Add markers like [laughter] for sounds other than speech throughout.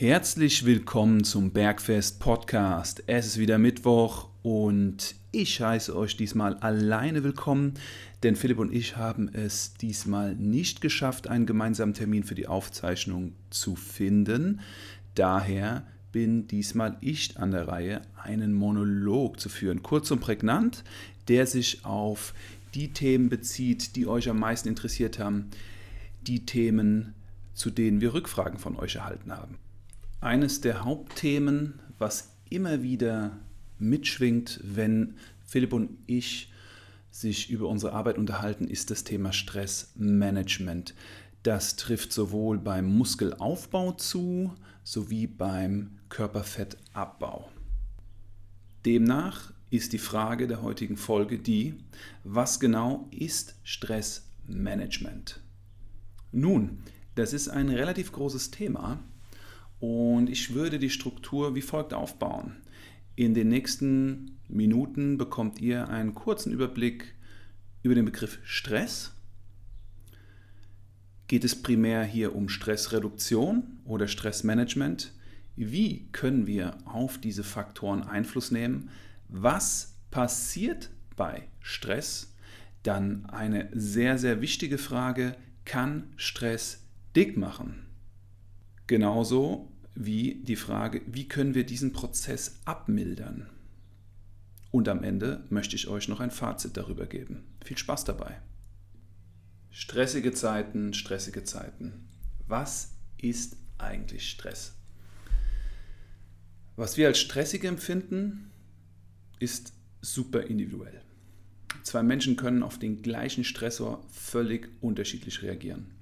Herzlich willkommen zum Bergfest Podcast. Es ist wieder Mittwoch und ich heiße euch diesmal alleine willkommen, denn Philipp und ich haben es diesmal nicht geschafft, einen gemeinsamen Termin für die Aufzeichnung zu finden. Daher bin diesmal ich an der Reihe, einen Monolog zu führen, kurz und prägnant, der sich auf die Themen bezieht, die euch am meisten interessiert haben, die Themen, zu denen wir Rückfragen von euch erhalten haben. Eines der Hauptthemen, was immer wieder mitschwingt, wenn Philipp und ich sich über unsere Arbeit unterhalten, ist das Thema Stressmanagement. Das trifft sowohl beim Muskelaufbau zu, sowie beim Körperfettabbau. Demnach ist die Frage der heutigen Folge die, was genau ist Stressmanagement? Nun, das ist ein relativ großes Thema und ich würde die Struktur wie folgt aufbauen. In den nächsten Minuten bekommt ihr einen kurzen Überblick über den Begriff Stress. Geht es primär hier um Stressreduktion oder Stressmanagement? Wie können wir auf diese Faktoren Einfluss nehmen? Was passiert bei Stress? Dann eine sehr, sehr wichtige Frage, kann Stress dick machen? Genauso wie die Frage, wie können wir diesen Prozess abmildern? Und am Ende möchte ich euch noch ein Fazit darüber geben. Viel Spaß dabei. Stressige Zeiten, stressige Zeiten. Was ist eigentlich Stress? Was wir als stressig empfinden, ist super individuell. Zwei Menschen können auf den gleichen Stressor völlig unterschiedlich reagieren.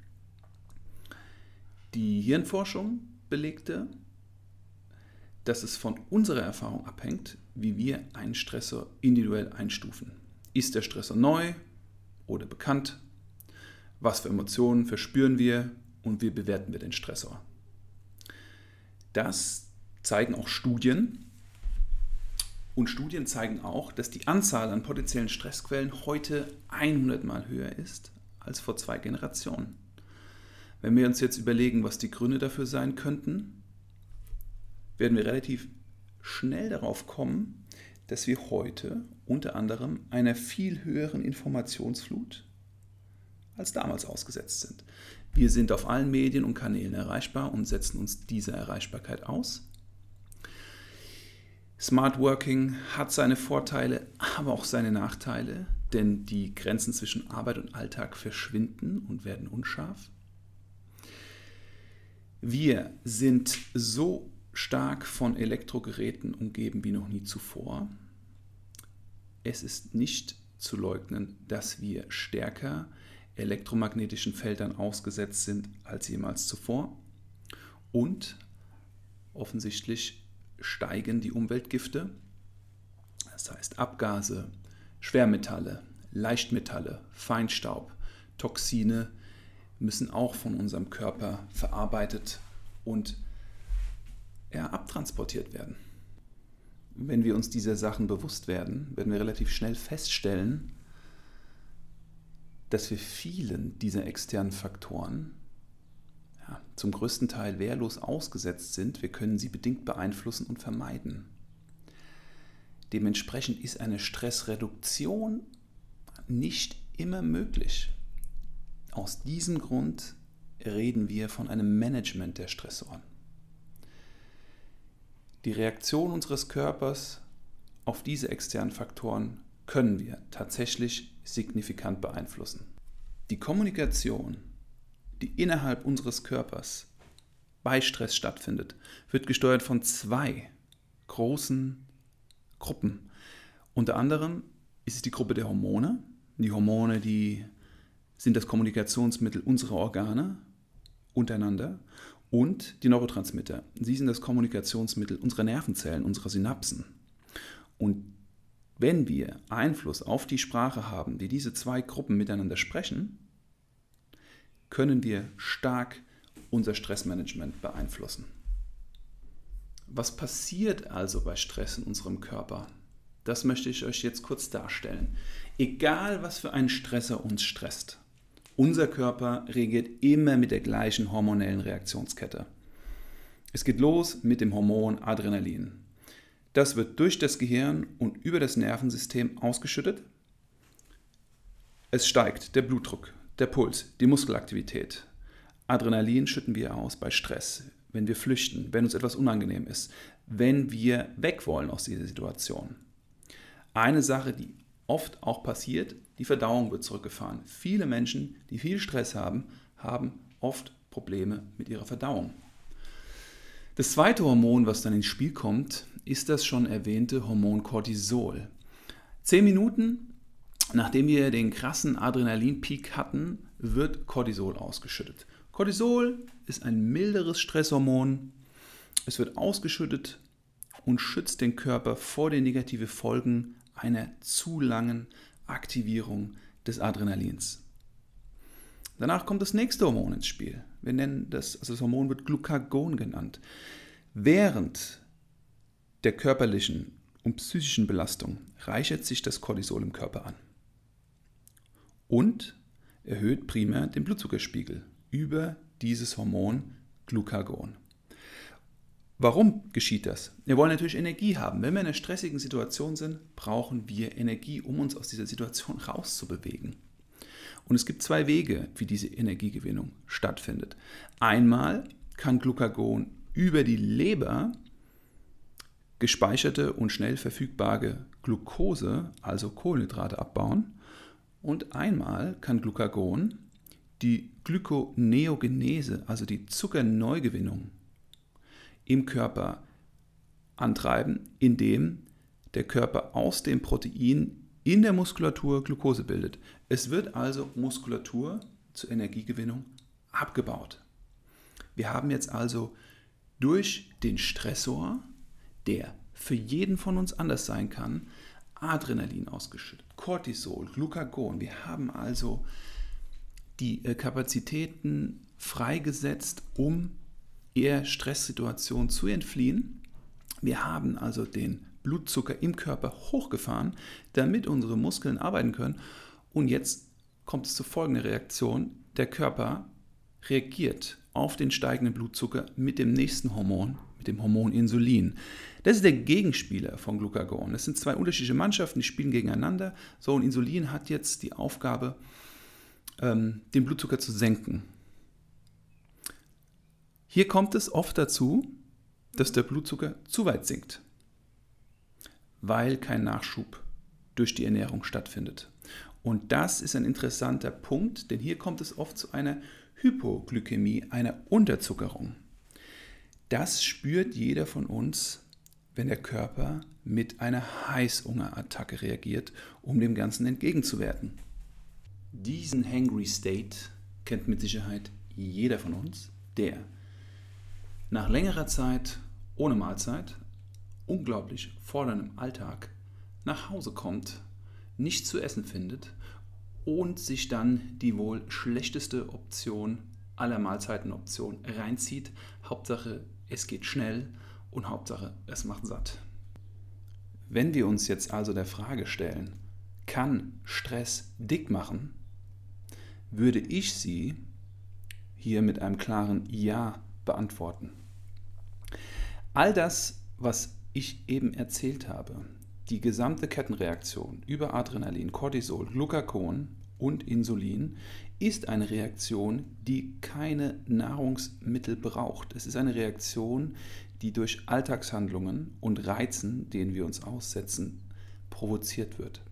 Die Hirnforschung belegte, dass es von unserer Erfahrung abhängt, wie wir einen Stressor individuell einstufen. Ist der Stressor neu oder bekannt? Was für Emotionen verspüren wir und wie bewerten wir den Stressor? Das zeigen auch Studien. Und Studien zeigen auch, dass die Anzahl an potenziellen Stressquellen heute 100 Mal höher ist als vor zwei Generationen. Wenn wir uns jetzt überlegen, was die Gründe dafür sein könnten, werden wir relativ schnell darauf kommen, dass wir heute unter anderem einer viel höheren Informationsflut als damals ausgesetzt sind. Wir sind auf allen Medien und Kanälen erreichbar und setzen uns dieser Erreichbarkeit aus. Smart Working hat seine Vorteile, aber auch seine Nachteile, denn die Grenzen zwischen Arbeit und Alltag verschwinden und werden unscharf. Wir sind so stark von Elektrogeräten umgeben wie noch nie zuvor. Es ist nicht zu leugnen, dass wir stärker elektromagnetischen Feldern ausgesetzt sind als jemals zuvor. Und offensichtlich steigen die Umweltgifte, das heißt Abgase, Schwermetalle, Leichtmetalle, Feinstaub, Toxine, müssen auch von unserem Körper verarbeitet und ja, abtransportiert werden. Wenn wir uns dieser Sachen bewusst werden, werden wir relativ schnell feststellen, dass wir vielen dieser externen Faktoren ja, zum größten Teil wehrlos ausgesetzt sind. Wir können sie bedingt beeinflussen und vermeiden. Dementsprechend ist eine Stressreduktion nicht immer möglich. Aus diesem Grund reden wir von einem Management der Stressoren. Die Reaktion unseres Körpers auf diese externen Faktoren können wir tatsächlich signifikant beeinflussen. Die Kommunikation, die innerhalb unseres Körpers bei Stress stattfindet, wird gesteuert von zwei großen Gruppen. Unter anderem ist es die Gruppe der Hormone, die Hormone, die sind das Kommunikationsmittel unserer Organe untereinander und die Neurotransmitter. Sie sind das Kommunikationsmittel unserer Nervenzellen, unserer Synapsen. Und wenn wir Einfluss auf die Sprache haben, die diese zwei Gruppen miteinander sprechen, können wir stark unser Stressmanagement beeinflussen. Was passiert also bei Stress in unserem Körper? Das möchte ich euch jetzt kurz darstellen. Egal, was für ein Stresser uns stresst, unser Körper reagiert immer mit der gleichen hormonellen Reaktionskette. Es geht los mit dem Hormon Adrenalin. Das wird durch das Gehirn und über das Nervensystem ausgeschüttet. Es steigt der Blutdruck, der Puls, die Muskelaktivität. Adrenalin schütten wir aus bei Stress, wenn wir flüchten, wenn uns etwas unangenehm ist, wenn wir weg wollen aus dieser Situation. Eine Sache, die oft auch passiert, die Verdauung wird zurückgefahren. Viele Menschen, die viel Stress haben, haben oft Probleme mit ihrer Verdauung. Das zweite Hormon, was dann ins Spiel kommt, ist das schon erwähnte Hormon Cortisol. Zehn Minuten nachdem wir den krassen Adrenalinpeak hatten, wird Cortisol ausgeschüttet. Cortisol ist ein milderes Stresshormon. Es wird ausgeschüttet und schützt den Körper vor den negativen Folgen einer zu langen Aktivierung des Adrenalins. Danach kommt das nächste Hormon ins Spiel. Wir nennen das, also das Hormon wird Glucagon genannt. Während der körperlichen und psychischen Belastung reichert sich das Cortisol im Körper an und erhöht primär den Blutzuckerspiegel über dieses Hormon Glucagon. Warum geschieht das? Wir wollen natürlich Energie haben. Wenn wir in einer stressigen Situation sind, brauchen wir Energie, um uns aus dieser Situation [laughs] rauszubewegen. Und es gibt zwei Wege, wie diese Energiegewinnung stattfindet. Einmal kann Glucagon über die Leber gespeicherte und schnell verfügbare Glucose, also Kohlenhydrate, abbauen. Und einmal kann Glucagon die Glykoneogenese, also die Zuckerneugewinnung im Körper antreiben, indem der Körper aus dem Protein in der Muskulatur Glucose bildet. Es wird also Muskulatur zur Energiegewinnung abgebaut. Wir haben jetzt also durch den Stressor, der für jeden von uns anders sein kann, Adrenalin ausgeschüttet, Cortisol, Glucagon. Wir haben also die äh, Kapazitäten freigesetzt, um eher Stresssituationen zu entfliehen. Wir haben also den Blutzucker im Körper hochgefahren, damit unsere Muskeln arbeiten können. Und jetzt kommt es zu folgender Reaktion. Der Körper reagiert auf den steigenden Blutzucker mit dem nächsten Hormon, mit dem Hormon Insulin. Das ist der Gegenspieler von Glucagon. Das sind zwei unterschiedliche Mannschaften, die spielen gegeneinander. So, und Insulin hat jetzt die Aufgabe, ähm, den Blutzucker zu senken. Hier kommt es oft dazu, dass der Blutzucker zu weit sinkt, weil kein Nachschub durch die Ernährung stattfindet. Und das ist ein interessanter Punkt, denn hier kommt es oft zu einer Hypoglykämie, einer Unterzuckerung. Das spürt jeder von uns, wenn der Körper mit einer Heißhungerattacke reagiert, um dem Ganzen entgegenzuwirken. Diesen Hangry State kennt mit Sicherheit jeder von uns, der nach längerer Zeit ohne Mahlzeit, unglaublich forderndem Alltag, nach Hause kommt, nichts zu essen findet und sich dann die wohl schlechteste Option aller Mahlzeitenoptionen reinzieht. Hauptsache es geht schnell und Hauptsache, es macht satt. Wenn wir uns jetzt also der Frage stellen, kann Stress dick machen, würde ich sie hier mit einem klaren Ja beantworten. All das, was ich eben erzählt habe, die gesamte Kettenreaktion über Adrenalin, Cortisol, Glucagon und Insulin ist eine Reaktion, die keine Nahrungsmittel braucht. Es ist eine Reaktion, die durch Alltagshandlungen und Reizen, denen wir uns aussetzen, provoziert wird.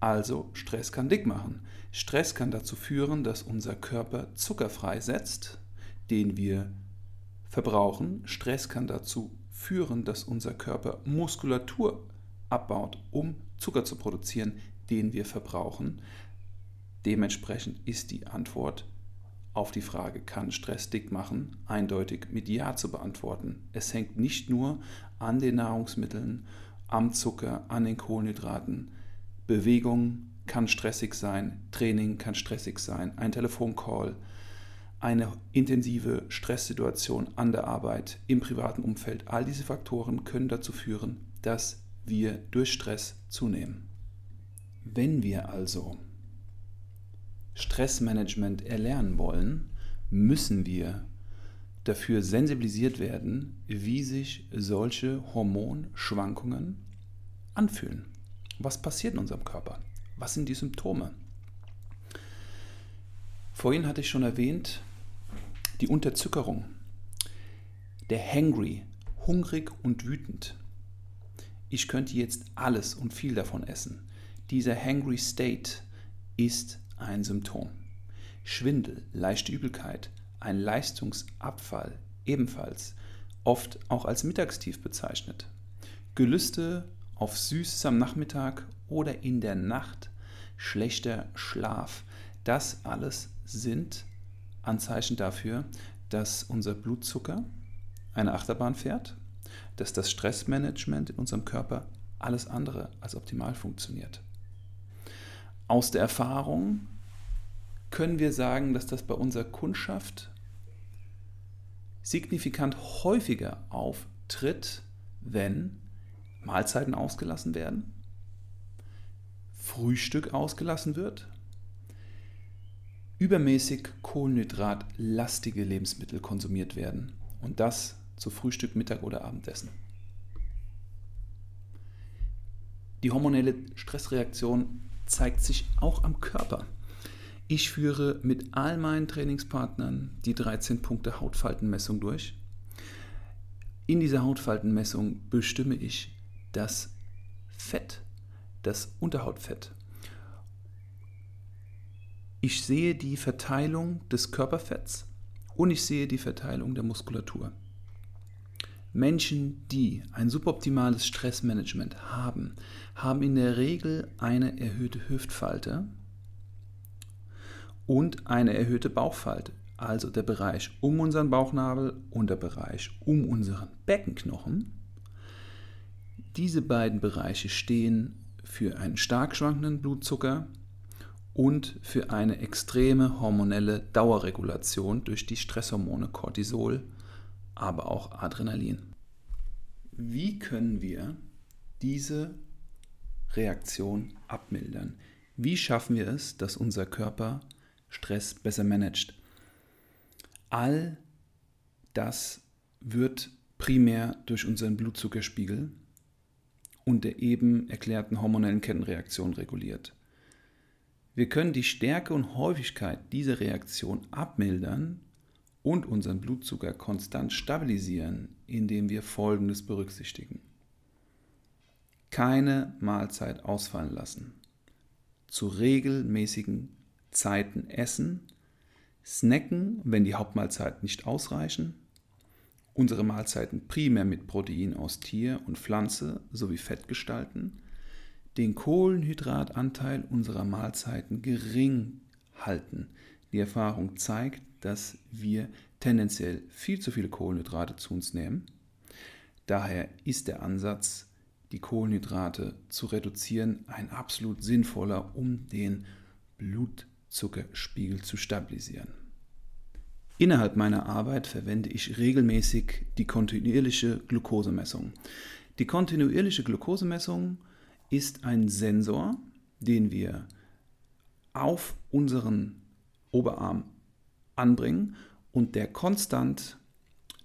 Also Stress kann dick machen. Stress kann dazu führen, dass unser Körper Zucker freisetzt, den wir verbrauchen. Stress kann dazu führen, dass unser Körper Muskulatur abbaut, um Zucker zu produzieren, den wir verbrauchen. Dementsprechend ist die Antwort auf die Frage, kann Stress dick machen, eindeutig mit Ja zu beantworten. Es hängt nicht nur an den Nahrungsmitteln, am Zucker, an den Kohlenhydraten. Bewegung kann stressig sein, Training kann stressig sein, ein Telefoncall, eine intensive Stresssituation an der Arbeit, im privaten Umfeld. All diese Faktoren können dazu führen, dass wir durch Stress zunehmen. Wenn wir also Stressmanagement erlernen wollen, müssen wir dafür sensibilisiert werden, wie sich solche Hormonschwankungen anfühlen. Was passiert in unserem Körper? Was sind die Symptome? Vorhin hatte ich schon erwähnt, die Unterzuckerung. Der Hangry, hungrig und wütend. Ich könnte jetzt alles und viel davon essen. Dieser Hangry State ist ein Symptom. Schwindel, leichte Übelkeit, ein Leistungsabfall ebenfalls, oft auch als Mittagstief bezeichnet. Gelüste auf Süßes am Nachmittag oder in der Nacht, schlechter Schlaf, das alles sind Anzeichen dafür, dass unser Blutzucker eine Achterbahn fährt, dass das Stressmanagement in unserem Körper alles andere als optimal funktioniert. Aus der Erfahrung können wir sagen, dass das bei unserer Kundschaft signifikant häufiger auftritt, wenn Mahlzeiten ausgelassen werden, Frühstück ausgelassen wird, übermäßig kohlenhydratlastige Lebensmittel konsumiert werden und das zu Frühstück, Mittag oder Abendessen. Die hormonelle Stressreaktion zeigt sich auch am Körper. Ich führe mit all meinen Trainingspartnern die 13 Punkte Hautfaltenmessung durch. In dieser Hautfaltenmessung bestimme ich das Fett, das Unterhautfett. Ich sehe die Verteilung des Körperfetts und ich sehe die Verteilung der Muskulatur. Menschen, die ein suboptimales Stressmanagement haben, haben in der Regel eine erhöhte Hüftfalte und eine erhöhte Bauchfalte, also der Bereich um unseren Bauchnabel und der Bereich um unseren Beckenknochen. Diese beiden Bereiche stehen für einen stark schwankenden Blutzucker und für eine extreme hormonelle Dauerregulation durch die Stresshormone Cortisol aber auch Adrenalin. Wie können wir diese Reaktion abmildern? Wie schaffen wir es, dass unser Körper Stress besser managt? All das wird primär durch unseren Blutzuckerspiegel und der eben erklärten hormonellen Kettenreaktion reguliert. Wir können die Stärke und Häufigkeit dieser Reaktion abmildern und unseren Blutzucker konstant stabilisieren, indem wir Folgendes berücksichtigen. Keine Mahlzeit ausfallen lassen. Zu regelmäßigen Zeiten essen. Snacken, wenn die Hauptmahlzeiten nicht ausreichen. Unsere Mahlzeiten primär mit Protein aus Tier und Pflanze sowie Fett gestalten. Den Kohlenhydratanteil unserer Mahlzeiten gering halten. Die Erfahrung zeigt, dass wir tendenziell viel zu viele Kohlenhydrate zu uns nehmen. Daher ist der Ansatz, die Kohlenhydrate zu reduzieren, ein absolut sinnvoller, um den Blutzuckerspiegel zu stabilisieren. Innerhalb meiner Arbeit verwende ich regelmäßig die kontinuierliche Glukosemessung. Die kontinuierliche Glukosemessung ist ein Sensor, den wir auf unseren Oberarm anbringen und der konstant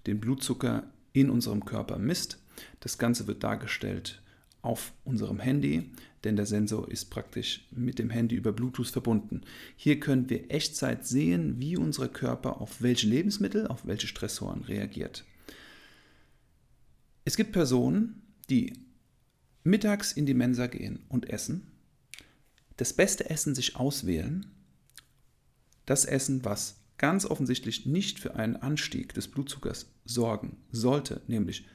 den Blutzucker in unserem Körper misst. Das Ganze wird dargestellt auf unserem Handy, denn der Sensor ist praktisch mit dem Handy über Bluetooth verbunden. Hier können wir Echtzeit sehen, wie unser Körper auf welche Lebensmittel, auf welche Stressoren reagiert. Es gibt Personen, die mittags in die Mensa gehen und essen, das beste Essen sich auswählen, das Essen, was ganz offensichtlich nicht für einen Anstieg des Blutzuckers sorgen sollte, nämlich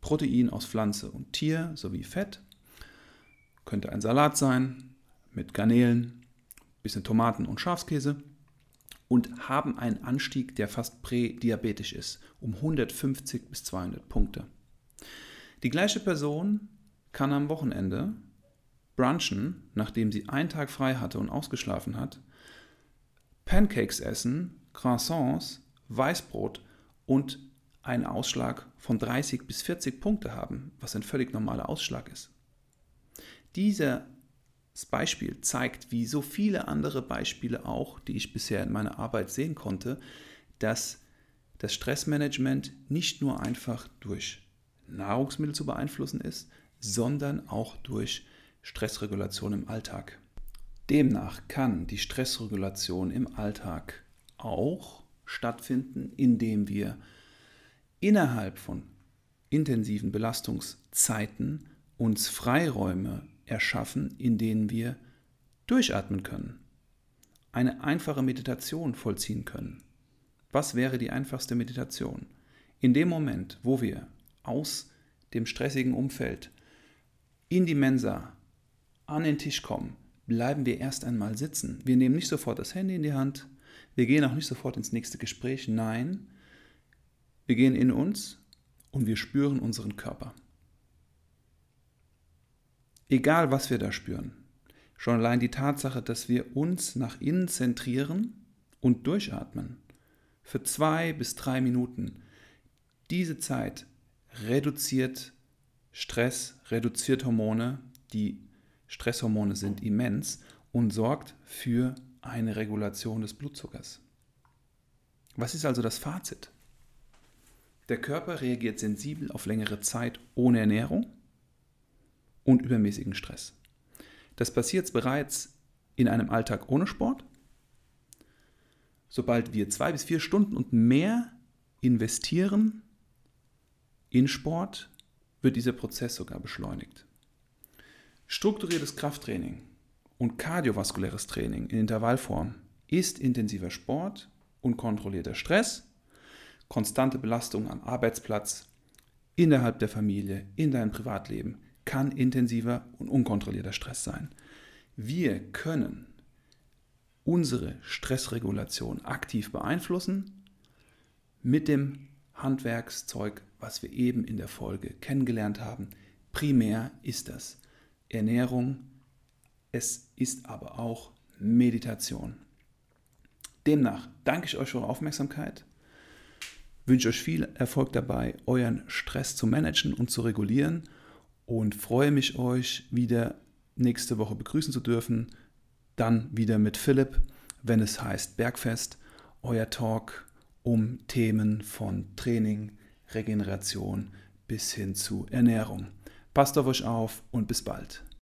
Protein aus Pflanze und Tier sowie Fett. Könnte ein Salat sein mit Garnelen, bisschen Tomaten und Schafskäse und haben einen Anstieg, der fast prädiabetisch ist, um 150 bis 200 Punkte. Die gleiche Person kann am Wochenende brunchen, nachdem sie einen Tag frei hatte und ausgeschlafen hat, Pancakes essen, Croissants, Weißbrot und einen Ausschlag von 30 bis 40 Punkte haben, was ein völlig normaler Ausschlag ist. Dieses Beispiel zeigt, wie so viele andere Beispiele auch, die ich bisher in meiner Arbeit sehen konnte, dass das Stressmanagement nicht nur einfach durch Nahrungsmittel zu beeinflussen ist, sondern auch durch Stressregulation im Alltag. Demnach kann die Stressregulation im Alltag auch stattfinden, indem wir innerhalb von intensiven Belastungszeiten uns Freiräume erschaffen, in denen wir durchatmen können, eine einfache Meditation vollziehen können. Was wäre die einfachste Meditation? In dem Moment, wo wir aus dem stressigen Umfeld in die Mensa an den Tisch kommen, bleiben wir erst einmal sitzen. Wir nehmen nicht sofort das Handy in die Hand, wir gehen auch nicht sofort ins nächste Gespräch. Nein, wir gehen in uns und wir spüren unseren Körper. Egal, was wir da spüren. Schon allein die Tatsache, dass wir uns nach innen zentrieren und durchatmen. Für zwei bis drei Minuten. Diese Zeit reduziert Stress, reduziert Hormone. Die Stresshormone sind immens und sorgt für eine Regulation des Blutzuckers. Was ist also das Fazit? Der Körper reagiert sensibel auf längere Zeit ohne Ernährung und übermäßigen Stress. Das passiert bereits in einem Alltag ohne Sport. Sobald wir zwei bis vier Stunden und mehr investieren in Sport, wird dieser Prozess sogar beschleunigt. Strukturiertes Krafttraining und kardiovaskuläres Training in Intervallform ist intensiver Sport und kontrollierter Stress, konstante Belastung am Arbeitsplatz, innerhalb der Familie, in deinem Privatleben kann intensiver und unkontrollierter Stress sein. Wir können unsere Stressregulation aktiv beeinflussen mit dem Handwerkszeug, was wir eben in der Folge kennengelernt haben. Primär ist das Ernährung, es ist aber auch Meditation. Demnach danke ich euch für eure Aufmerksamkeit, wünsche euch viel Erfolg dabei, euren Stress zu managen und zu regulieren und freue mich, euch wieder nächste Woche begrüßen zu dürfen. Dann wieder mit Philipp, wenn es heißt Bergfest, euer Talk um Themen von Training, Regeneration bis hin zu Ernährung. Passt auf euch auf und bis bald.